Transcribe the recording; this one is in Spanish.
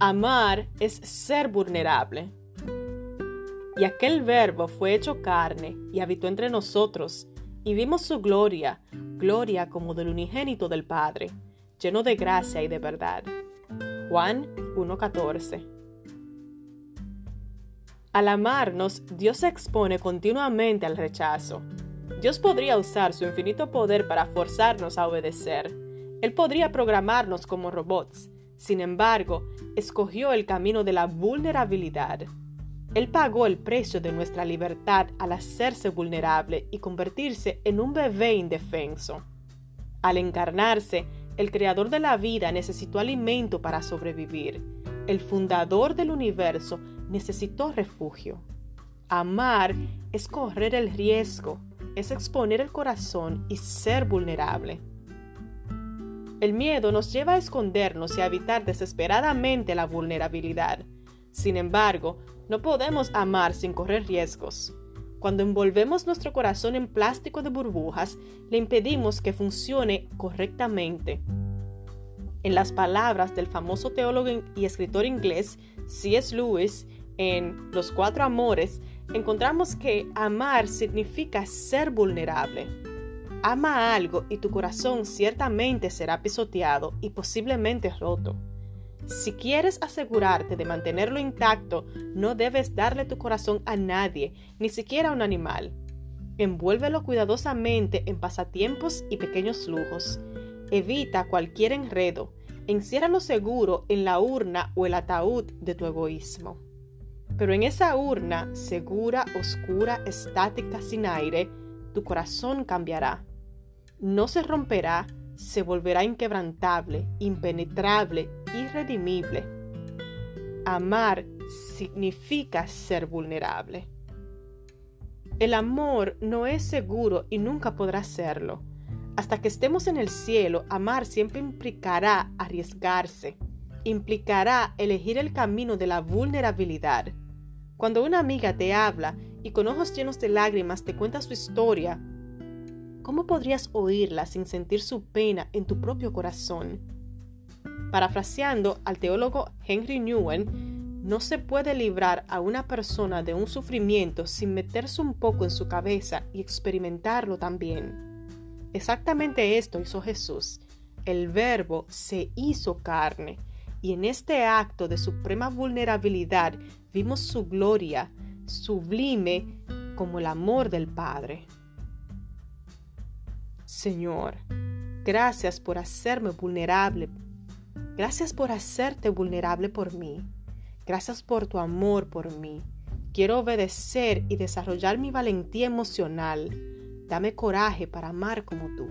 Amar es ser vulnerable. Y aquel verbo fue hecho carne y habitó entre nosotros, y vimos su gloria, gloria como del unigénito del Padre, lleno de gracia y de verdad. Juan 1.14 Al amarnos, Dios se expone continuamente al rechazo. Dios podría usar su infinito poder para forzarnos a obedecer. Él podría programarnos como robots, sin embargo, escogió el camino de la vulnerabilidad. Él pagó el precio de nuestra libertad al hacerse vulnerable y convertirse en un bebé indefenso. Al encarnarse, el creador de la vida necesitó alimento para sobrevivir. El fundador del universo necesitó refugio. Amar es correr el riesgo, es exponer el corazón y ser vulnerable. El miedo nos lleva a escondernos y a evitar desesperadamente la vulnerabilidad. Sin embargo, no podemos amar sin correr riesgos. Cuando envolvemos nuestro corazón en plástico de burbujas, le impedimos que funcione correctamente. En las palabras del famoso teólogo y escritor inglés C.S. Lewis, en Los Cuatro Amores, encontramos que amar significa ser vulnerable. Ama algo y tu corazón ciertamente será pisoteado y posiblemente roto. Si quieres asegurarte de mantenerlo intacto, no debes darle tu corazón a nadie, ni siquiera a un animal. Envuélvelo cuidadosamente en pasatiempos y pequeños lujos. Evita cualquier enredo. Enciérralo seguro en la urna o el ataúd de tu egoísmo. Pero en esa urna, segura, oscura, estática, sin aire, tu corazón cambiará no se romperá, se volverá inquebrantable, impenetrable, irredimible. Amar significa ser vulnerable. El amor no es seguro y nunca podrá serlo. Hasta que estemos en el cielo, amar siempre implicará arriesgarse, implicará elegir el camino de la vulnerabilidad. Cuando una amiga te habla y con ojos llenos de lágrimas te cuenta su historia, ¿cómo podrías oírla sin sentir su pena en tu propio corazón? Parafraseando al teólogo Henry Newen, no se puede librar a una persona de un sufrimiento sin meterse un poco en su cabeza y experimentarlo también. Exactamente esto hizo Jesús. El verbo se hizo carne y en este acto de suprema vulnerabilidad vimos su gloria, sublime como el amor del Padre. Señor, gracias por hacerme vulnerable. Gracias por hacerte vulnerable por mí. Gracias por tu amor por mí. Quiero obedecer y desarrollar mi valentía emocional. Dame coraje para amar como tú.